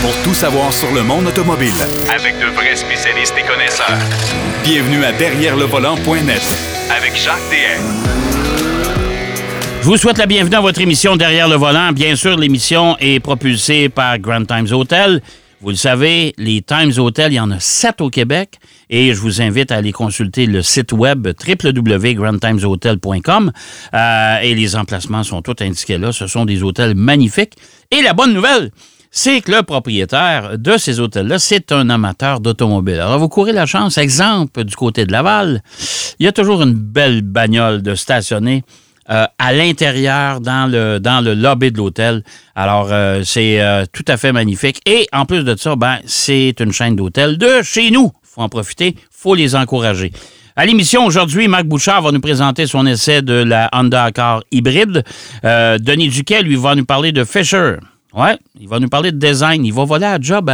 pour tout savoir sur le monde automobile. Avec de vrais spécialistes et connaisseurs. Bienvenue à Derrière le volant.net Avec Jacques DM. Je vous souhaite la bienvenue à votre émission Derrière le volant. Bien sûr, l'émission est propulsée par Grand Times Hotel. Vous le savez, les Times Hotel, il y en a sept au Québec et je vous invite à aller consulter le site web www.grandtimeshotel.com euh, et les emplacements sont tous indiqués là. Ce sont des hôtels magnifiques. Et la bonne nouvelle, c'est que le propriétaire de ces hôtels-là, c'est un amateur d'automobile. Alors, vous courez la chance, exemple, du côté de Laval, il y a toujours une belle bagnole de stationner euh, à l'intérieur, dans le, dans le lobby de l'hôtel. Alors, euh, c'est euh, tout à fait magnifique. Et en plus de ça, ben, c'est une chaîne d'hôtels de chez nous. faut en profiter, faut les encourager. À l'émission aujourd'hui, Marc Bouchard va nous présenter son essai de la Honda Accord hybride. Denis Duquet, lui, va nous parler de Fisher. Ouais, il va nous parler de design. Il va voler à job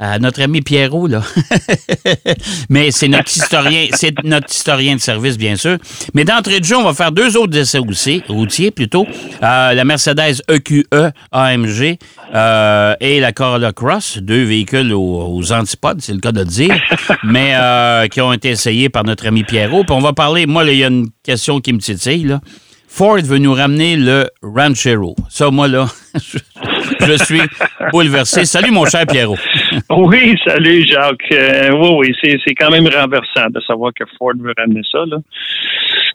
à notre ami Pierrot, là. Mais c'est notre historien, c'est notre historien de service, bien sûr. Mais d'entrée de jeu, on va faire deux autres essais routiers, routiers plutôt. Euh, la Mercedes EQE AMG euh, et la Corolla Cross, deux véhicules aux, antipodes, c'est le cas de le dire, mais euh, qui ont été essayés par notre ami Pierrot. Puis on va parler, moi, il y a une question qui me titille, là. Ford veut nous ramener le Ranchero. Ça, moi, là, je, suis bouleversé. Salut, mon cher Pierrot. oui, salut, Jacques. Euh, oui, oui, c'est quand même renversant de savoir que Ford veut ramener ça. Là.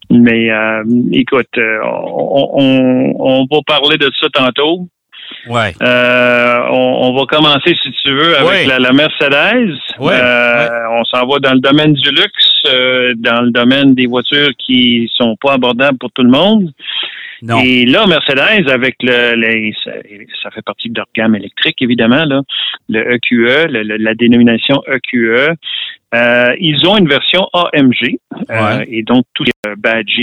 Mais euh, écoute, euh, on, on, va parler de ça tantôt. Ouais. on, va commencer, si tu veux, avec la, Mercedes. Ouais. On s'en va dans le domaine du luxe. Euh, dans le domaine des voitures qui sont pas abordables pour tout le monde. Et là, Mercedes, avec le, ça, fait partie de leur gamme électrique, évidemment, là, le EQE, la dénomination EQE, euh, ils ont une version AMG. Euh, et donc, tous les badges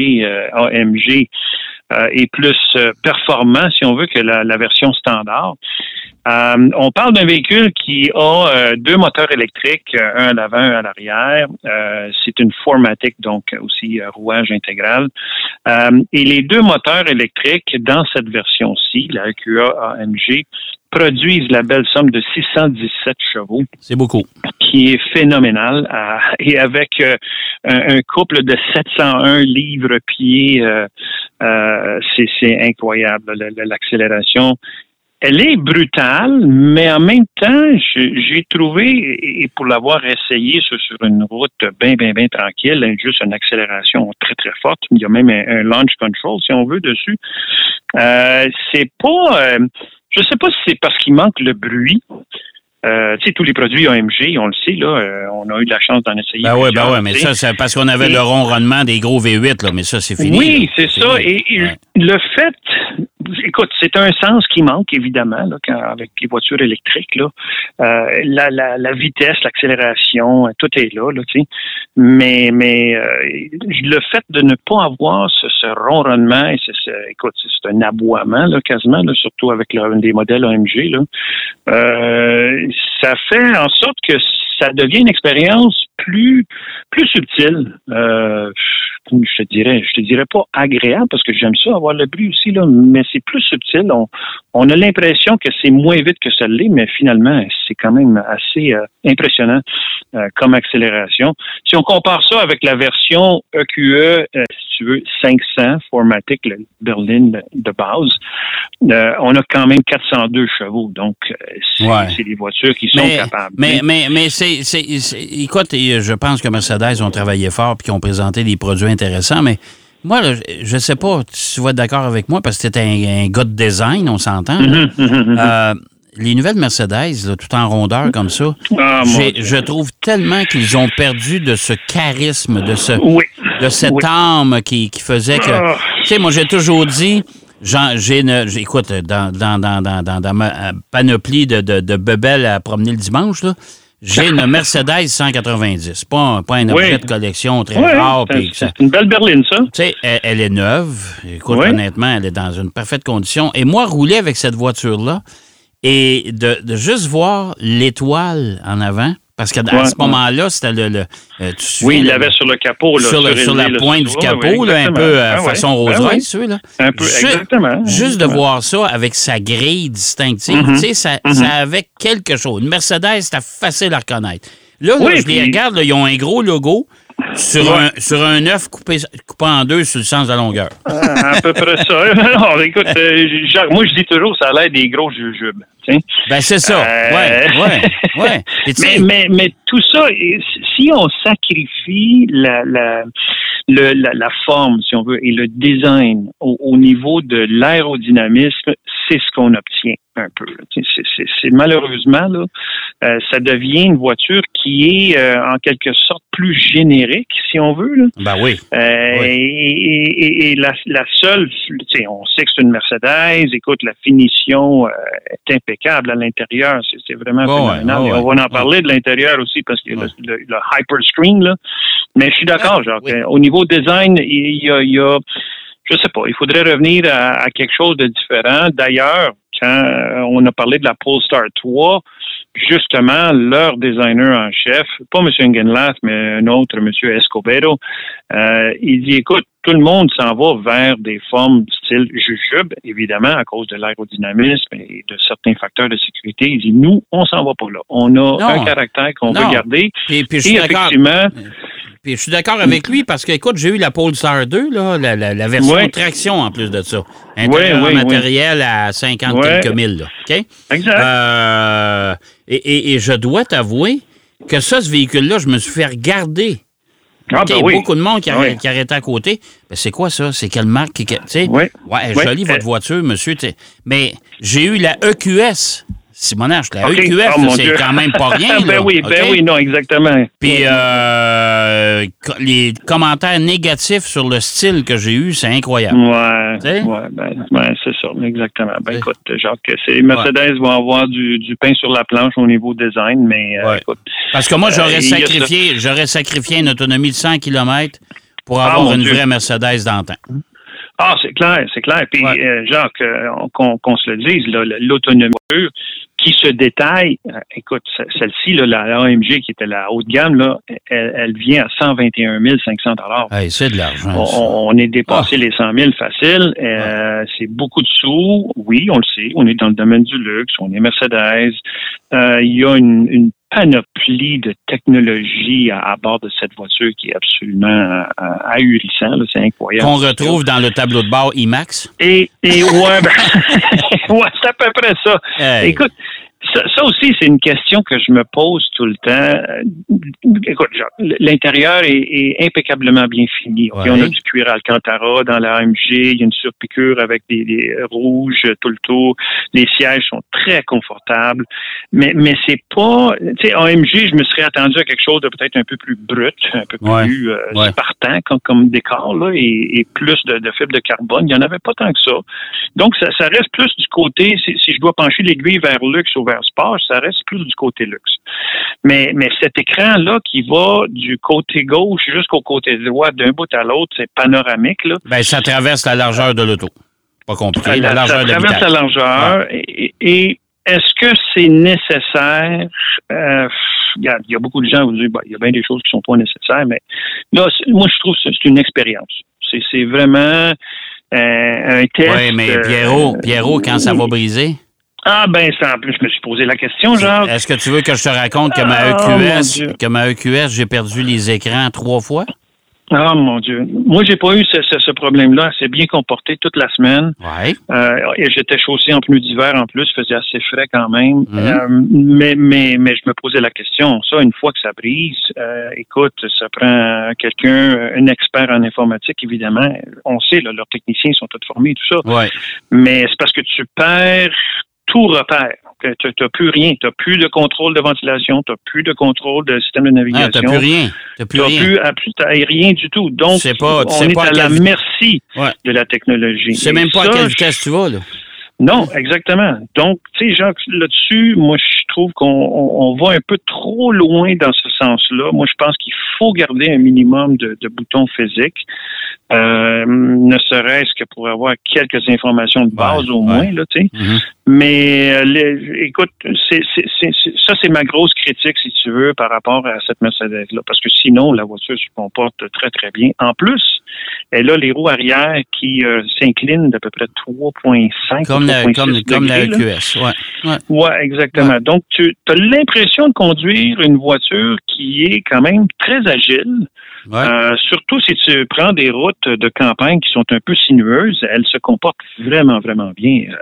AMG est plus performant, si on veut, que la version standard. Euh, on parle d'un véhicule qui a euh, deux moteurs électriques, euh, un à l'avant, un à l'arrière. c'est une Formatic, donc aussi rouage intégral. et les deux moteurs électriques dans cette version-ci, la EQA AMG, produisent la belle somme de 617 chevaux. C'est beaucoup. Qui est phénoménal. et avec un, couple de 701 livres-pieds, c'est incroyable. L'accélération elle est brutale, mais en même temps, j'ai trouvé, et pour l'avoir essayé sur, une route bien, bien, bien tranquille, juste une accélération très, très forte, il y a même un, launch control, si on veut, dessus. Euh, c'est pas, euh, je sais pas si c'est parce qu'il manque le bruit, euh, tu sais, tous les produits AMG, on le sait, là, euh, on a eu de la chance d'en essayer. Ben oui, ben ouais, mais ça, c'est parce qu'on avait le ronronnement des gros V8, là, mais ça, c'est fini. Oui, c'est ça. Et, le fait, écoute, c'est un sens qui manque, évidemment, là, quand, avec les voitures électriques, là. Euh, la, la, la, vitesse, l'accélération, tout est là, là, tu sais. Mais, mais le fait de ne pas avoir ce, ce ronronnement, et écoute, c'est un aboiement, là, quasiment, là, surtout avec le, des modèles AMG, là. Ça fait en sorte que ça devient une expérience plus plus subtile. Euh, je te dirais, je te dirais pas agréable parce que j'aime ça avoir le bruit aussi là, mais c'est plus subtil. On, a l'impression que c'est moins vite que ça l'est, mais finalement c'est quand même assez euh, impressionnant euh, comme accélération. Si on compare ça avec la version EQE, tu veux, 500 Formatic, le Berlin de base, on a quand même 402 chevaux. Donc c'est des voitures qui sont capables. Mais mais mais c'est écoute je pense que Mercedes ont travaillé fort et qu'ils ont présenté des produits intéressants, mais moi, je ne sais pas si tu vas être d'accord avec moi parce que c'était un, gars de design, on s'entend. Euh, les nouvelles Mercedes, tout en rondeur comme ça, ah, je trouve tellement qu'ils ont perdu de ce charisme, de ce de cette âme qui, faisait que. Ah. Tu sais, moi, j'ai toujours dit. J'ai écoute, dans, dans, ma panoplie de, de, de bebelles à promener le dimanche, là, j'ai une Mercedes 190. Pas, pas un objet de collection très rare. C'est une belle berline, ça. Tu sais, elle, est neuve. Écoute, honnêtement, elle est dans une parfaite condition. Et moi, rouler avec cette voiture-là et de, juste voir l'étoile en avant, Parce qu'à Ouais, ce moment-là, c'était le. le euh, tu Oui, il l'avait sur le capot. Là, sur, le- sur la pointe du capot, là, un peu euh, Ah façon ah Rolls ouais. Royce, tu sais, là. Un peu, Ju- exactement. Juste de voir ça avec sa grille distinctive, Mhm. tu sais, ça, ça avait quelque chose. Une Mercedes, c'était facile à reconnaître. Là, là, Oui, je les regarde, là, ils ont un gros logo sur, Ouais. un, sur un œuf coupé, coupé en deux sur le sens de la longueur. Ah, à peu près ça. non, écoute, euh, moi, je dis toujours, ça a l'air des gros jujubes. Ben, c'est ça. Euh, Ouais, ouais, ouais. Mais, mais, mais tout ça, si on sacrifie la, la, le- la, la forme, si on veut, et le design au, au niveau de l'aérodynamisme, c'est ce qu'on obtient un peu. c'est- malheureusement, là, euh, ça devient une voiture qui est euh, en quelque sorte plus générique, si on veut. Là. ben oui. Euh, Oui. Et, et- et la, la seule, on sait que c'est une Mercedes. Écoute, la finition euh, est impeccable à l'intérieur. C'est vraiment Bon, phénoménal. ouais, Et ouais, on va en parler de l'intérieur aussi parce qu'il y a le, le- le hyper screen là. Mais je suis d'accord, genre, Oui. euh, au niveau design, il y a, il y a- je sais pas, il faudrait revenir à, à quelque chose de différent. D'ailleurs, quand euh, on a parlé de la Polestar 3, justement, leur designer en chef, pas M. Engenlath, mais un autre, M. Escobedo, euh, il dit, écoute, tout le monde s'en va vers des formes style jujube, évidemment, à cause de l'aérodynamisme et de certains facteurs de sécurité. Il dit, nous, on s'en va pas là. On a Non. un caractère qu'on veut garder. Puis, puis je Et d'accord. effectivement, Puis je suis d'accord avec lui parce que, écoute, j'ai eu la Polestar 2, là, la, la- la version Ouais. traction en plus de ça. Intérieur Ouais, ouais, matériel à 50 Ouais. quelques mille, là. OK? exact. Euh, et, et- et je dois t'avouer que ça, ce véhicule-là, je me suis fait regarder. Ah, OK, ben oui. Beaucoup de monde qui, arrête- qui arrêtait à côté. Ben, c'est quoi ça? C'est quelle marque? qui-. Ouais, Oui. jolie votre Euh, voiture, monsieur. Mais j'ai eu la EQS. Simonache, la OK. EQS, Oh, c'est quand même pas rien. ben là, oui, ben oui, non, exactement. Puis euh, les commentaires négatifs sur le style que j'ai eu, c'est incroyable. Ouais, ouais, ben, ouais, c'est ça, exactement. Ben écoute, Jacques, c'est Mercedes vont avoir du, du pain sur la planche au niveau design, mais euh, Ouais. écoute, Parce que moi, j'aurais Euh, sacrifié, j'aurais sacrifié une autonomie de 100 km pour Ah, avoir une Dieu. vraie Mercedes d'antan. ah c'est clair, c'est clair. Puis Ouais. euh, Jacques, on- qu'on se le dise, l'autonomie qui se détaille, euh, écoute, ce- celle-ci, là, la AMG qui était la haut de gamme, là, elle, elle vient à 121 500 dollars. Hey, c'est de l'argent. On, on est dépassé Ah. les 100 000 facile. Euh, C'est beaucoup de sous. Oui, on le sait. On est dans le domaine du luxe. On est Mercedes. Euh, il y a une, une panoplie de technologies à, à bord de cette voiture qui est absolument euh, ahurissant. C'est incroyable. Qu'on retrouve dans le tableau de bord IMAX? Et, et ouais, ben, ouais, c'est à peu près ça. Hey. Écoute, ça, ça aussi, c'est une question que je me pose tout le temps. Écoute, l'intérieur est, est impeccablement bien fini. Ouais. On a du cuir Alcantara dans la AMG, il y a une surpiqûre avec des, des rouges tout le tour. Les sièges sont très confortables, mais mais c'est pas, tu sais, AMG, je me serais attendu à quelque chose de peut-être un peu plus brut, un peu Ouais. plus euh, Ouais. spartan comme, comme décor là, et, et plus de, de fibres de carbone. Il y en avait pas tant que ça. Donc, ça, ça reste plus du côté, si, si je dois pencher l'aiguille vers luxe ou sport, ça reste plus du côté luxe. Mais, mais cet écran-là qui va du côté gauche jusqu'au côté droit, d'un bout à l'autre, c'est panoramique, là. Ben, ça traverse la largeur de l'auto. Pas compliqué. La Ça largeur traverse la largeur. Et, et est-ce que c'est nécessaire? Euh, regarde, il y a beaucoup de gens qui vous disent, bah, il y a bien des choses qui sont pas nécessaires, mais là, moi, je trouve que c'est une expérience. C'est c'est vraiment euh, un test. Oui, mais euh, Pierrot, Pierrot, quand ça va briser, Ah, ben, c'est en plus, je me suis posé la question, genre. est-ce que tu veux que je te raconte que ma Ah, EQS, que ma EQS, j'ai perdu les écrans trois fois? Ah, mon Dieu. Moi, j'ai pas eu ce, ce- ce problème-là. Elle s'est bien comportée toute la semaine. Oui. Euh, et j'étais chaussé en pneus d'hiver en plus, il faisait assez frais quand même. Mhm. Euh, mais, mais, mais je me posais la question, ça, une fois que ça brise, euh, écoute, ça prend quelqu'un, un expert en informatique, évidemment. On sait, là, leurs techniciens sont tous formés, tout ça. Oui. Mais c'est parce que tu perds tout repère. Tu n'as plus rien. Tu n'as plus de contrôle de ventilation, tu n'as plus de contrôle de système de Ah, navigation. t'as plus rien. Plus Tu rien. n'as plus, à plus, t'as rien du tout. Donc, sais pas- tu on est pas à à la quelle- merci Ouais. de la technologie. Tu sais Et même pas à ça, quelle je- vitesse tu vas, là. non, exactement. Donc, tu sais, Jacques, là-dessus, moi, je trouve qu'on on, on va un peu trop loin dans ce sens-là. Moi, je pense qu'il faut garder un minimum de, de boutons physiques, euh, ne serait-ce que pour avoir quelques informations de base Ouais, au ouais. moins, là, tu sais. Mhm. Mais euh, les- écoute, c'est, ça c'est ma grosse critique, si tu veux, par rapport à cette Mercedes-là, parce que sinon la voiture se comporte très très bien. En plus, elle a les roues arrière qui euh, s'inclinent d'à peu près 3,5 Comme la, 3,6 comme, comme la. EQS. Ouais. Ouais. Ouais, exactement. Donc, tu as l'impression de conduire une voiture qui est quand même très agile. Ouais. Euh, surtout si tu prends des routes de campagne qui sont un peu sinueuses, elle se comporte vraiment, vraiment bien. Euh,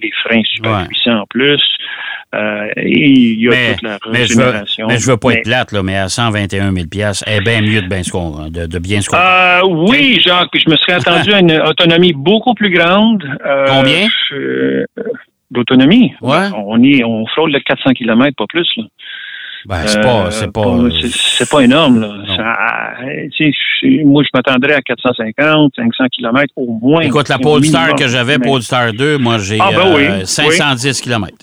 les freins super Ouais. puissants en plus. Euh, et il y a Mais, toute la mais je veux, régénération. mais je veux pas Mais- être plate, là, mais à 121 000 elle est bien mieux de bien con- de, de bien comprendre. Euh, oui, Jacques, je me serais attendu à une autonomie beaucoup plus grande. Combien? D'autonomie? Ouais. On, est, on frôle le 400 km, pas plus. Là. Ben, c'est pas. Euh, C'est pas. c'est- énorme. Là. Ça, moi, je m'attendrais à 450, 500 km au moins. Écoute, la Polestar que j'avais, Polestar 2, moi, j'ai Ah, ben oui, euh, oui. 510 km.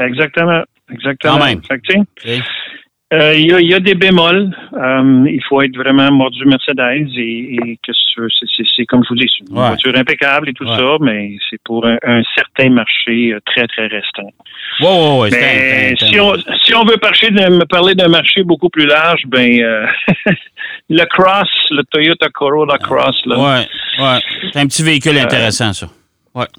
Exactement. Exactement. Quand même. Tu sais. euh, Il y, il y a des bémols. Euh, il faut être vraiment mordu Mercedes et, et que ce- c'est- comme je vous dis, c'est une Ouais. voiture impeccable et tout Ouais. ça, mais c'est pour un, un certain marché euh, très, très restreint. Ouais, ouais, Mais un- c'est un- si on, si on veut de- me parler d'un marché beaucoup plus large, ben euh, le Cross, le Toyota Corolla Cross, là. Ouais, ouais. C'est un petit véhicule intéressant, ça.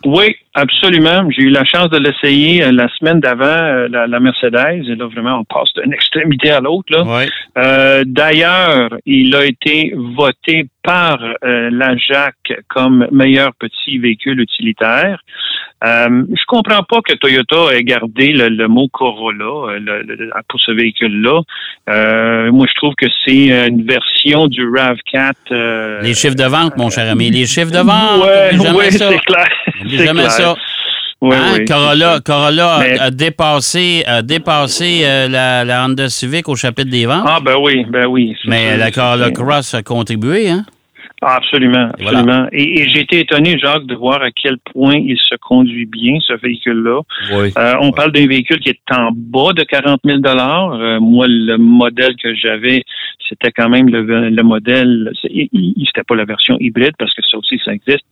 Oui, absolument. J'ai eu la chance de l'essayer euh, la semaine d'avant, euh, la, la Mercedes, et là vraiment on passe d'une extrémité à l'autre. Là. Ouais. Euh, D'ailleurs, il a été voté par la JAC comme meilleur petit véhicule utilitaire. Euh, je comprends pas que Toyota ait gardé le, le mot Corolla euh, le- le- pour ce véhicule-là. Euh, moi, je trouve que c'est une version du RAV4. euh, Les chiffres de vente, mon cher ami. Les chiffres de vente. Jamais ouais, ça. c'est clair. Jamais clair. ça. Ouais, Hein, Corolla. Corolla a- Mais- a, dépassé, a dépassé euh, la, la Honda Civic au chapitre des ventes. Ah, ben oui, ben oui. mais la Corolla. Cross a contribué, hein? Ah, absolument, voilà. absolument. Et, et j'ai été étonné, Jacques, de voir à quel point il se conduit bien, ce véhicule-là. Oui. Euh, on parle d'un véhicule qui est en bas de 40 000 euh, Moi, le modèle que j'avais, c'était quand même le, le modèle. C'était pas la version hybride parce que ça aussi, ça existe,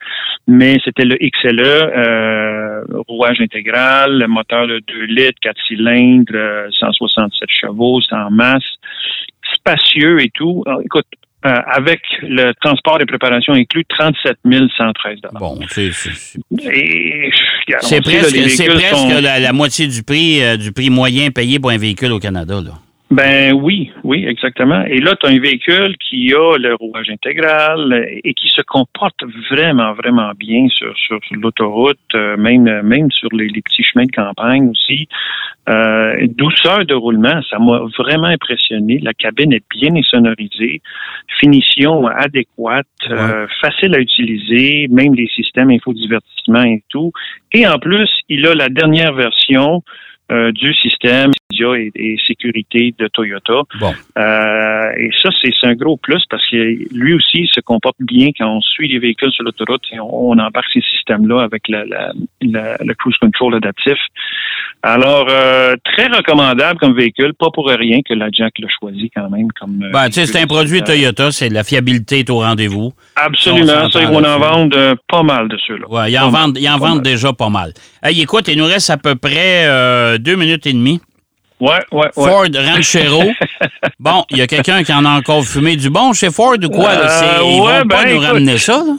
mais c'était le XLE, euh, rouage intégral, le moteur de 2 litres, 4 cylindres, euh, 167 chevaux, c'est en masse, spacieux et tout. Alors, écoute, euh, avec le transport et préparation inclus, 37 113 Bon, c'est là, presque, véhicules presque sont- la, la moitié du prix euh, du prix moyen payé pour un véhicule au Canada. Là. Ben oui, oui, exactement. Et là, tu as un véhicule qui a le rouage intégral et qui se comporte vraiment, vraiment bien sur, sur, sur l'autoroute, euh, même, même sur les, les petits chemins de campagne aussi. Euh, douceur de roulement, ça m'a vraiment impressionné. La cabine est bien sonorisée, finition adéquate, euh, facile à utiliser, même les systèmes infodivertissement et tout. Et en plus, il a la dernière version euh, du système et, et sécurité de Toyota. Bon. Euh, et ça, c'est un gros plus parce que lui aussi il se comporte bien quand on suit les véhicules sur l'autoroute et on, on embarque ces systèmes-là avec la, la, la- le cruise control adaptif. Alors, euh, très recommandable comme véhicule, pas pour rien que la Jack l'a choisi quand même comme. euh, Ben, tu sais, c'est un produit. Toyota, c'est la fiabilité est au rendez-vous. Absolument, ça, ils vont en vendre pas mal de ceux-là. Ouais, ils en vendent, ils en vendent déjà pas mal. Hey, écoute, il nous reste à peu près deux minutes et demie. Ouais, ouais, ouais. Ford Ranchero. bon, il y a quelqu'un qui en a encore fumé du bon chez Ford ou quoi? là? C'est- Euh, ils ouais, vont pas ben, nous écoute. ramener ça, là?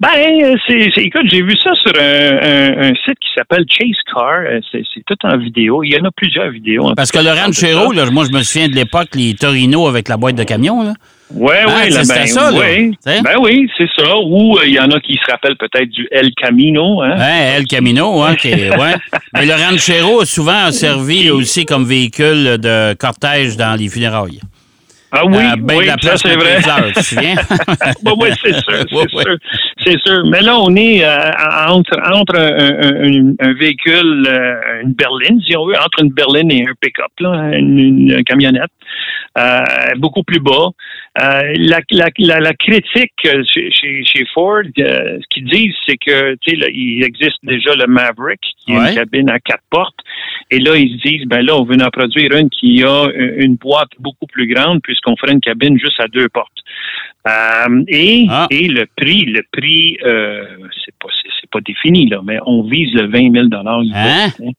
Ben, euh, c'est, écoute, j'ai vu ça sur un, un- un site qui s'appelle Chase Car. Euh, C'est, c'est tout en vidéo. Il y en a plusieurs vidéos. Parce que le Ranchero, là, moi, je me souviens de l'époque, les Torino avec la boîte de camion, là. Ouais, Ah, là, c'était ben, ça, là. Ben oui, c'est ça. Ou euh, il y en a qui se rappellent peut-être du El Camino, hein. El Camino, hein, qui ouais. Mais le Ranchero, souvent, a servi aussi comme véhicule de cortège dans les funérailles. Ah oui, Euh, ben oui, la ça place c'est vrai. les fleurs, tu te souviens? Ben oui, c'est sûr, c'est sûr. Mais là, on est euh, entre entre un, un- un- un véhicule, euh, une berline, si on veut, entre une berline et un pick-up, une camionnette, euh, beaucoup plus bas. Euh, la, la, la, la critique chez, chez, Ford, euh, ce qu'ils disent, c'est que tu sais, là, il existe déjà le Maverick, qui est une cabine à quatre portes, Et là, ils se disent, ben là, on veut en produire une qui a une boîte beaucoup plus grande puisqu'on ferait une cabine juste à deux portes. Euh, et, Ah. et le prix, le prix, euh, c'est pas c'est pas défini là, mais on vise le 20 000 dollars US. Hein? hein.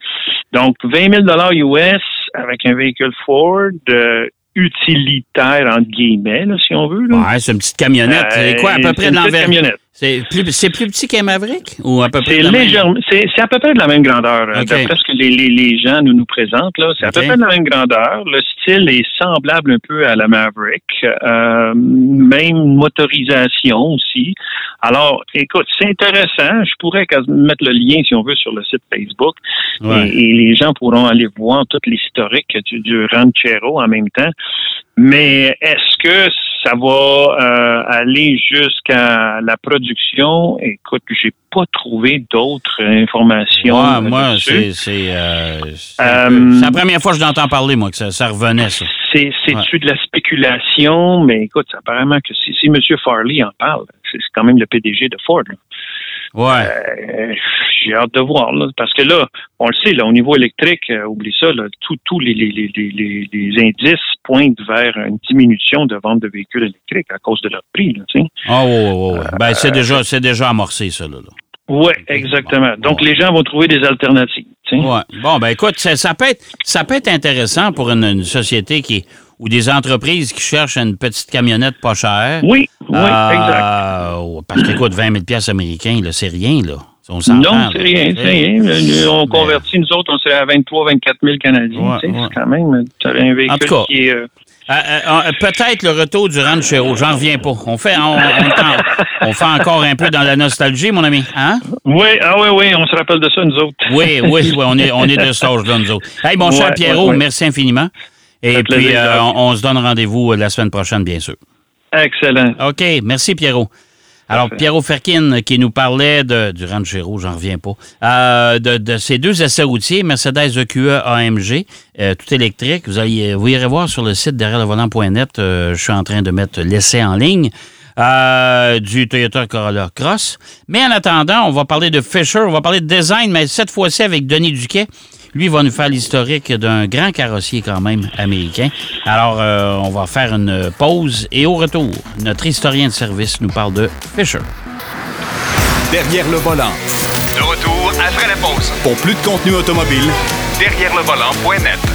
Donc 20 000 dollars US avec un véhicule Ford euh, utilitaire entre guillemets, là, si on veut. Là. Ouais, c'est une petite camionnette. c'est quoi, à peu Euh, près de l'envergure? C'est plus, c'est plus petit qu'un Maverick? Ou à peu près C'est légèrement, c'est, c'est à peu près de la même grandeur. euh, OK. D'après ce que les, les, les gens nous, nous présentent, là, c'est à peu près de la même grandeur. Le style est semblable un peu à la Maverick. Euh, même motorisation aussi. Alors, écoute, c'est intéressant. Je pourrais mettre le lien, si on veut, sur le site Facebook. Ouais. Et, et les gens pourront aller voir tout l'historique du, du Ranchero en même temps. Mais est-ce que ça va euh, aller jusqu'à la production? Écoute, j'ai pas trouvé d'autres informations. Ouais, moi, c'est. C'est euh, Euh, la première fois que je l'entends parler, moi, que ça, ça revenait, ça. C'est, c'est-tu de la spéculation? Mais écoute, apparemment que si, si M. Farley en parle, c'est c'est quand même le PDG de Ford. là. Ouais. Euh, j'ai hâte de voir, là, parce que là, on le sait, là, au niveau électrique, euh, oublie ça, tous les, les, les, les, indices pointent vers une diminution de vente de véhicules électriques à cause de leur prix. Là. Ah, ouais, ouais, ouais. Ben, Euh, c'est déjà, c'est déjà amorcé, ça, là. là. Oui, exactement. Donc, Bon. les gens vont trouver des alternatives. Ouais. Bon, ben écoute, ça, ça peut être, ça peut être intéressant pour une, une société qui ou des entreprises qui cherchent une petite camionnette pas chère. Oui, oui, Euh, exact. Parce qu'écoute, 20 000 pièces américains, là, c'est rien, là. On. Non, c'est rien, c'est rien. On convertit, nous autres, on serait à 23 24 000 Canadiens. Ouais, tu sais, ouais. C'est quand même, tu un véhicule En tout cas. qui est... euh, Euh, euh, Peut-être le retour du Ranchero, j'en reviens pas. On fait, on, on fait encore un peu dans la nostalgie, mon ami. Hein? Oui, ah oui, oui, on se rappelle de ça, nous autres. Oui, oui, oui, on est, on est de cet âge-là, nous autres. Hey, mon cher Pierrot, merci infiniment. Et puis, on, on se donne rendez-vous la semaine prochaine, bien sûr. Excellent. OK, merci, Pierrot. Alors. Pierrot Ferkin qui nous parlait de, du Ranchero, j'en reviens pas, euh, de, de ces deux essais routiers, Mercedes EQE AMG, euh, tout électrique. Vous, allez, vous irez voir sur le site derrière le volant.net, euh, je suis en train de mettre l'essai en ligne. euh, du Toyota Corolla Cross. Mais en attendant, on va parler de Fisher, on va parler de design, mais cette fois-ci avec Denis Duquet. Lui va nous faire l'historique d'un grand carrossier quand même américain. Alors, euh, on va faire une pause et au retour, notre historien de service nous parle de Fisher. Derrière le volant. De retour après la pause. Pour plus de contenu automobile, Derrière le volant.net.